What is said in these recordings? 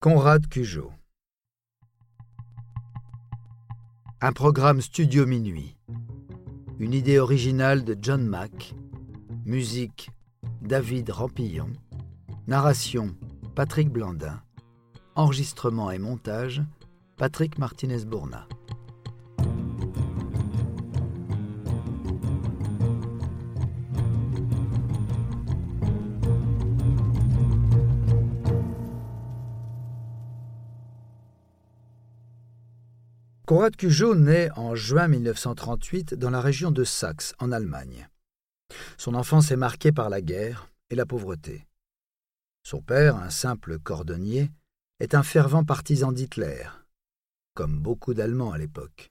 Conrad Cujo Un programme Studio Minuit. Une idée originale de John Mack. Musique David Rampillon. Narration Patrick Blandin. Enregistrement et montage Patrick Martinez-Bourna. Conrad Cujo naît en juin 1938 dans la région de Saxe, en Allemagne. Son enfance est marquée par la guerre et la pauvreté. Son père, un simple cordonnier, est un fervent partisan d'Hitler, comme beaucoup d'Allemands à l'époque.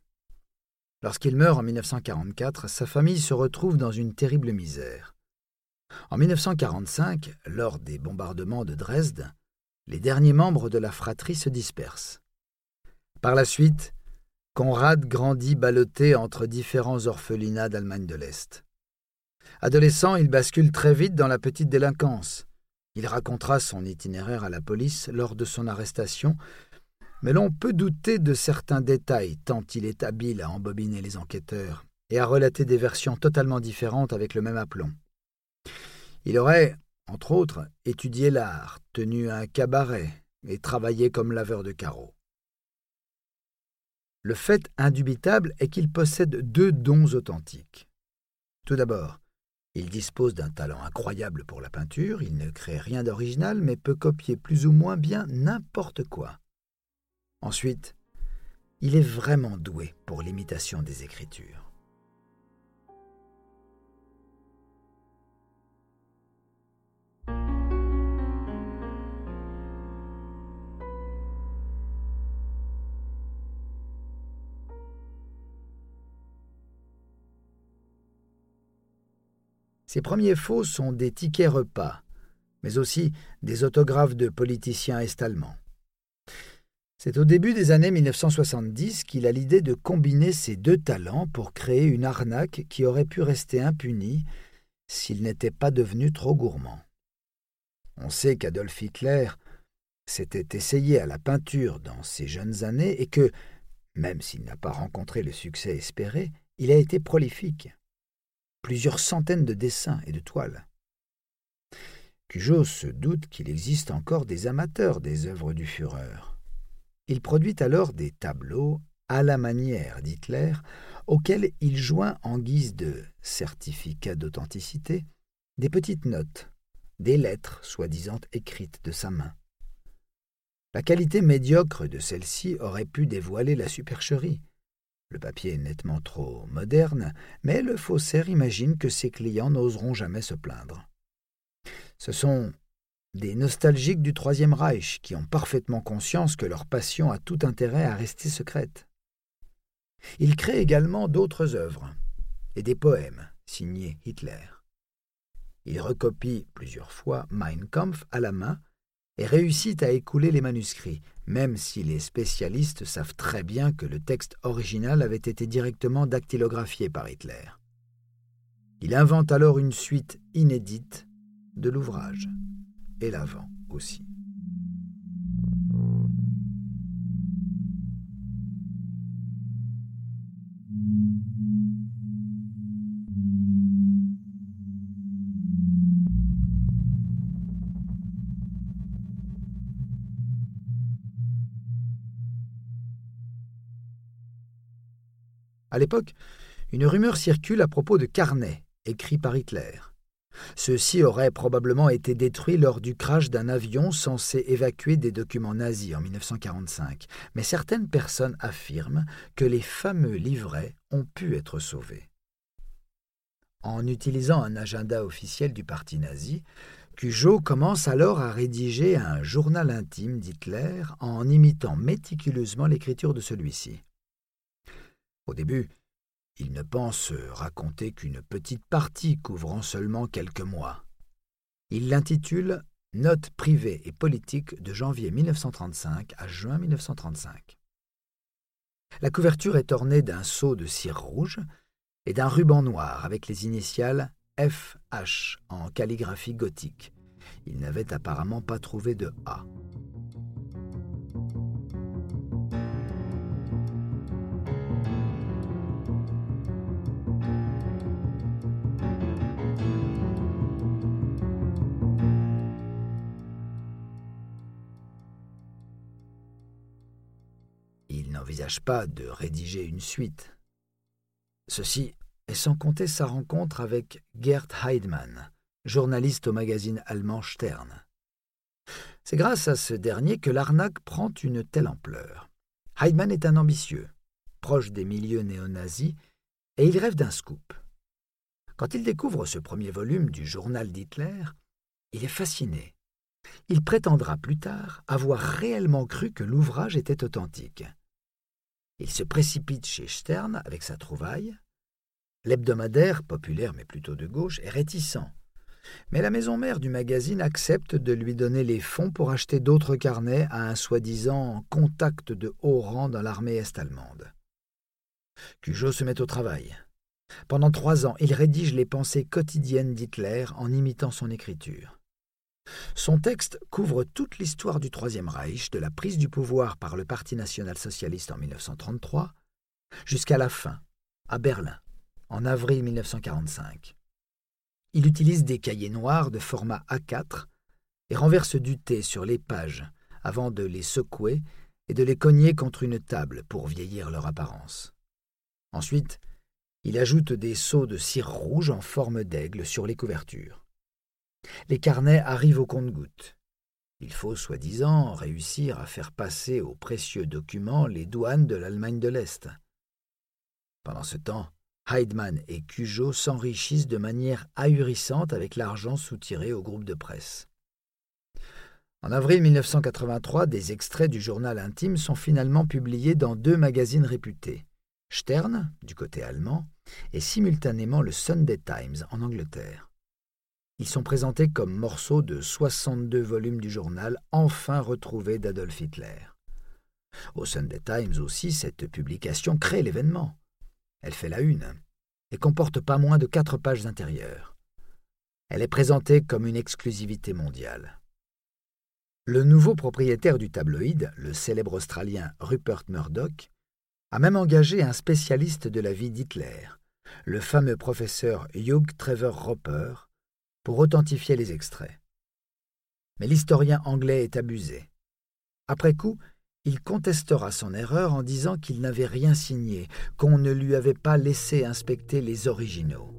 Lorsqu'il meurt en 1944, sa famille se retrouve dans une terrible misère. En 1945, lors des bombardements de Dresde, les derniers membres de la fratrie se dispersent. Par la suite, Conrad grandit ballotté entre différents orphelinats d'Allemagne de l'Est. Adolescent, il bascule très vite dans la petite délinquance. Il racontera son itinéraire à la police lors de son arrestation, mais l'on peut douter de certains détails tant il est habile à embobiner les enquêteurs et à relater des versions totalement différentes avec le même aplomb. Il aurait, entre autres, étudié l'art, tenu un cabaret et travaillé comme laveur de carreaux. Le fait indubitable est qu'il possède deux dons authentiques. Tout d'abord, il dispose d'un talent incroyable pour la peinture, il ne crée rien d'original mais peut copier plus ou moins bien n'importe quoi. Ensuite, il est vraiment doué pour l'imitation des écritures. Ses premiers faux sont des tickets repas, mais aussi des autographes de politiciens est-allemands. C'est au début des années 1970 qu'il a l'idée de combiner ces deux talents pour créer une arnaque qui aurait pu rester impunie s'il n'était pas devenu trop gourmand. On sait qu'Adolf Hitler s'était essayé à la peinture dans ses jeunes années et que, même s'il n'a pas rencontré le succès espéré, il a été prolifique plusieurs centaines de dessins et de toiles. Cujo se doute qu'il existe encore des amateurs des œuvres du Führer. Il produit alors des tableaux à la manière d'Hitler, auxquels il joint en guise de certificat d'authenticité des petites notes, des lettres soi-disant écrites de sa main. La qualité médiocre de celle-ci aurait pu dévoiler la supercherie, le papier est nettement trop moderne, mais le faussaire imagine que ses clients n'oseront jamais se plaindre. Ce sont des nostalgiques du Troisième Reich qui ont parfaitement conscience que leur passion a tout intérêt à rester secrète. Il crée également d'autres œuvres et des poèmes signés Hitler. Il recopie plusieurs fois Mein Kampf à la main et réussit à écouler les manuscrits, même si les spécialistes savent très bien que le texte original avait été directement dactylographié par Hitler. Il invente alors une suite inédite de l'ouvrage, et l'avant aussi. À l'époque, une rumeur circule à propos de carnets écrits par Hitler. Ceux-ci auraient probablement été détruits lors du crash d'un avion censé évacuer des documents nazis en 1945, mais certaines personnes affirment que les fameux livrets ont pu être sauvés. En utilisant un agenda officiel du parti nazi, Cujo commence alors à rédiger un journal intime d'Hitler en imitant méticuleusement l'écriture de celui-ci. Au début, il ne pense raconter qu'une petite partie couvrant seulement quelques mois. Il l'intitule Notes privées et politiques de janvier 1935 à juin 1935. La couverture est ornée d'un sceau de cire rouge et d'un ruban noir avec les initiales FH en calligraphie gothique. Il n'avait apparemment pas trouvé de A. pas de rédiger une suite. Ceci est sans compter sa rencontre avec Gerd Heidmann, journaliste au magazine allemand Stern. C'est grâce à ce dernier que l'arnaque prend une telle ampleur. Heidmann est un ambitieux, proche des milieux néo-nazis, et il rêve d'un scoop. Quand il découvre ce premier volume du journal d'Hitler, il est fasciné. Il prétendra plus tard avoir réellement cru que l'ouvrage était authentique. Il se précipite chez Stern avec sa trouvaille. L'hebdomadaire, populaire mais plutôt de gauche, est réticent. Mais la maison mère du magazine accepte de lui donner les fonds pour acheter d'autres carnets à un soi-disant contact de haut rang dans l'armée est-allemande. Cujo se met au travail. Pendant trois ans, il rédige les pensées quotidiennes d'Hitler en imitant son écriture. Son texte couvre toute l'histoire du Troisième Reich, de la prise du pouvoir par le Parti national-socialiste en 1933 jusqu'à la fin, à Berlin, en avril 1945. Il utilise des cahiers noirs de format A4 et renverse du thé sur les pages avant de les secouer et de les cogner contre une table pour vieillir leur apparence. Ensuite, il ajoute des seaux de cire rouge en forme d'aigle sur les couvertures. Les carnets arrivent au compte-gouttes. Il faut, soi-disant, réussir à faire passer aux précieux documents les douanes de l'Allemagne de l'Est. Pendant ce temps, Heidmann et Cujo s'enrichissent de manière ahurissante avec l'argent soutiré au groupe de presse. En avril 1983, des extraits du journal intime sont finalement publiés dans deux magazines réputés, Stern, du côté allemand, et simultanément le Sunday Times en Angleterre. Ils sont présentés comme morceaux de 62 volumes du journal enfin retrouvés d'Adolf Hitler. Au Sunday Times aussi, cette publication crée l'événement. Elle fait la une et comporte pas moins de quatre pages intérieures. Elle est présentée comme une exclusivité mondiale. Le nouveau propriétaire du tabloïd, le célèbre Australien Rupert Murdoch, a même engagé un spécialiste de la vie d'Hitler, le fameux professeur Hugh Trevor Roper, pour authentifier les extraits. Mais l'historien anglais est abusé. Après coup, il contestera son erreur en disant qu'il n'avait rien signé, qu'on ne lui avait pas laissé inspecter les originaux.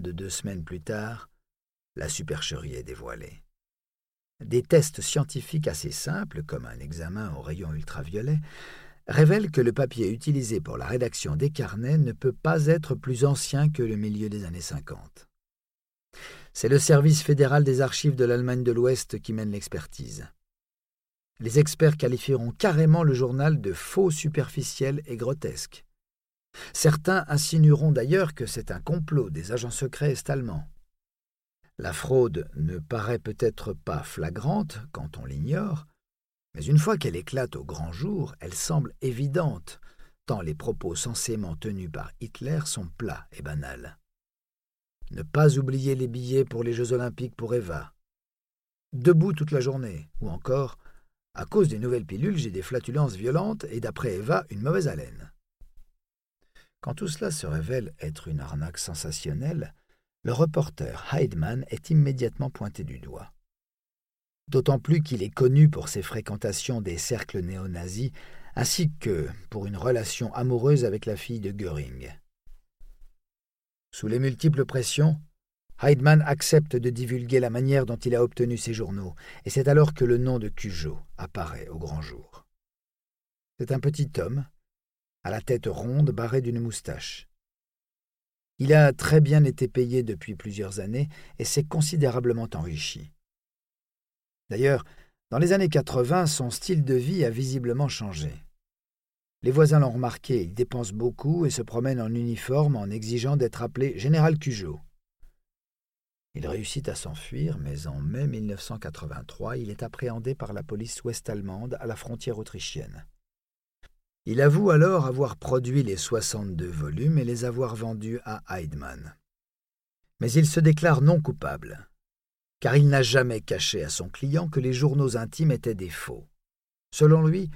De deux semaines plus tard, la supercherie est dévoilée. Des tests scientifiques assez simples, comme un examen au rayon ultraviolet, révèlent que le papier utilisé pour la rédaction des carnets ne peut pas être plus ancien que le milieu des années 50. C'est le service fédéral des archives de l'Allemagne de l'Ouest qui mène l'expertise. Les experts qualifieront carrément le journal de faux superficiel et grotesque. Certains insinueront d'ailleurs que c'est un complot des agents secrets est-allemands. La fraude ne paraît peut-être pas flagrante quand on l'ignore, mais une fois qu'elle éclate au grand jour, elle semble évidente, tant les propos censément tenus par Hitler sont plats et banals. Ne pas oublier les billets pour les Jeux olympiques pour Eva. Debout toute la journée, ou encore, à cause des nouvelles pilules, j'ai des flatulences violentes et d'après Eva, une mauvaise haleine. Quand tout cela se révèle être une arnaque sensationnelle, le reporter Heidmann est immédiatement pointé du doigt. D'autant plus qu'il est connu pour ses fréquentations des cercles néo-nazis, ainsi que pour une relation amoureuse avec la fille de Göring. Sous les multiples pressions, Heidmann accepte de divulguer la manière dont il a obtenu ses journaux, et c'est alors que le nom de Cujo apparaît au grand jour. C'est un petit homme, à la tête ronde barrée d'une moustache. Il a très bien été payé depuis plusieurs années et s'est considérablement enrichi. D'ailleurs, dans les années 80, son style de vie a visiblement changé. Les voisins l'ont remarqué, il dépense beaucoup et se promène en uniforme en exigeant d'être appelé Général Cujo. Il réussit à s'enfuir, mais en mai 1983, il est appréhendé par la police ouest-allemande à la frontière autrichienne. Il avoue alors avoir produit les 62 volumes et les avoir vendus à Heidman. Mais il se déclare non coupable, car il n'a jamais caché à son client que les journaux intimes étaient des faux. Selon lui,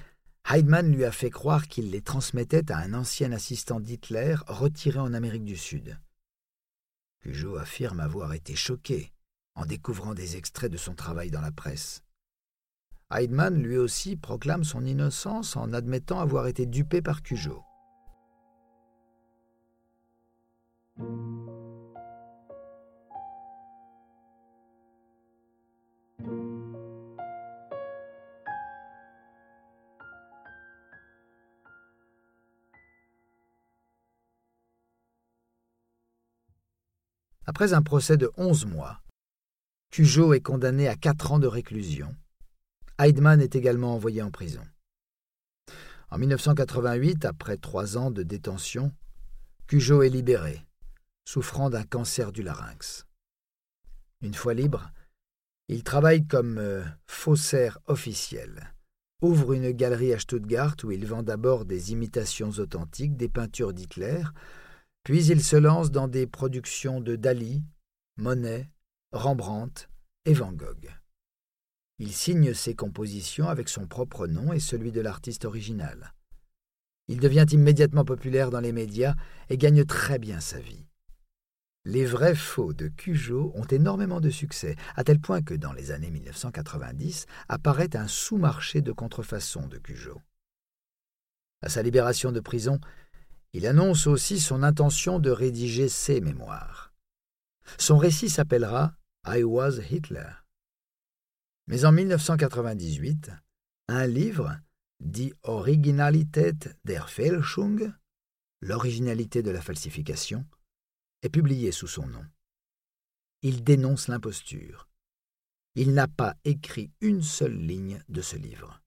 Heidman lui a fait croire qu'il les transmettait à un ancien assistant d'Hitler retiré en Amérique du Sud. Cujo affirme avoir été choqué en découvrant des extraits de son travail dans la presse. Heidman, lui aussi, proclame son innocence en admettant avoir été dupé par Cujo. Après un procès de onze mois, Cujo est condamné à quatre ans de réclusion Heidman est également envoyé en prison. En 1988, après trois ans de détention, Cujo est libéré, souffrant d'un cancer du larynx. Une fois libre, il travaille comme euh, faussaire officiel, ouvre une galerie à Stuttgart où il vend d'abord des imitations authentiques des peintures d'Hitler, puis il se lance dans des productions de Dali, Monet, Rembrandt et Van Gogh. Il signe ses compositions avec son propre nom et celui de l'artiste original. Il devient immédiatement populaire dans les médias et gagne très bien sa vie. Les vrais faux de Cujo ont énormément de succès, à tel point que dans les années 1990 apparaît un sous-marché de contrefaçon de Cujo. À sa libération de prison, il annonce aussi son intention de rédiger ses mémoires. Son récit s'appellera I Was Hitler. Mais en 1998, un livre, dit Originalität der Fälschung, l'originalité de la falsification, est publié sous son nom. Il dénonce l'imposture. Il n'a pas écrit une seule ligne de ce livre.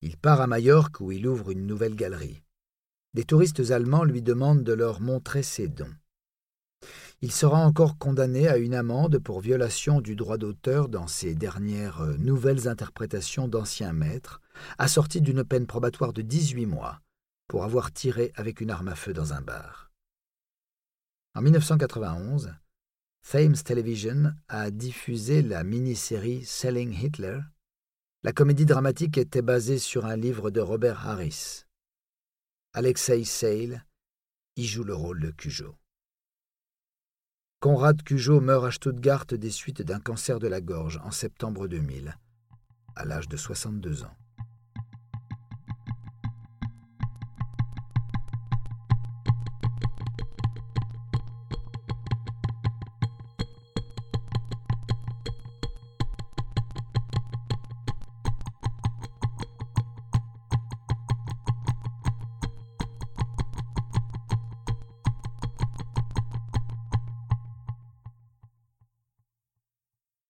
Il part à Majorque où il ouvre une nouvelle galerie. Des touristes allemands lui demandent de leur montrer ses dons il sera encore condamné à une amende pour violation du droit d'auteur dans ses dernières euh, nouvelles interprétations d'anciens maîtres, assorti d'une peine probatoire de 18 mois pour avoir tiré avec une arme à feu dans un bar. En 1991, Thames Television a diffusé la mini-série Selling Hitler. La comédie dramatique était basée sur un livre de Robert Harris. Alexei Sale y joue le rôle de Cujo. Conrad Cujo meurt à Stuttgart des suites d'un cancer de la gorge en septembre 2000, à l'âge de 62 ans.